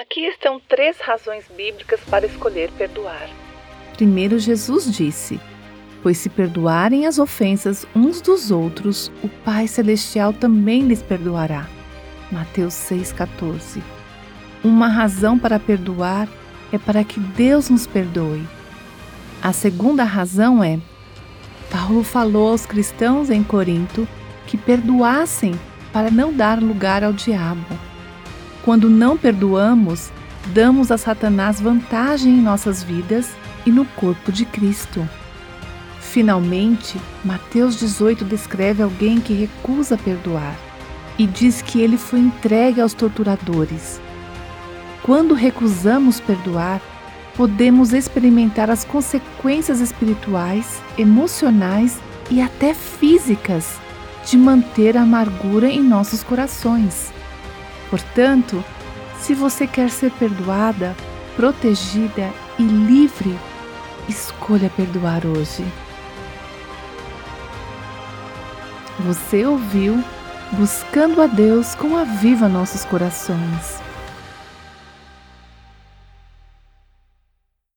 Aqui estão três razões bíblicas para escolher perdoar. Primeiro, Jesus disse: Pois se perdoarem as ofensas uns dos outros, o Pai Celestial também lhes perdoará. Mateus 6,14. Uma razão para perdoar é para que Deus nos perdoe. A segunda razão é: Paulo falou aos cristãos em Corinto que perdoassem para não dar lugar ao diabo. Quando não perdoamos, damos a Satanás vantagem em nossas vidas e no corpo de Cristo. Finalmente, Mateus 18 descreve alguém que recusa perdoar e diz que ele foi entregue aos torturadores. Quando recusamos perdoar, podemos experimentar as consequências espirituais, emocionais e até físicas de manter a amargura em nossos corações. Portanto, se você quer ser perdoada, protegida e livre, escolha perdoar hoje. Você ouviu Buscando a Deus com a Viva Nossos Corações.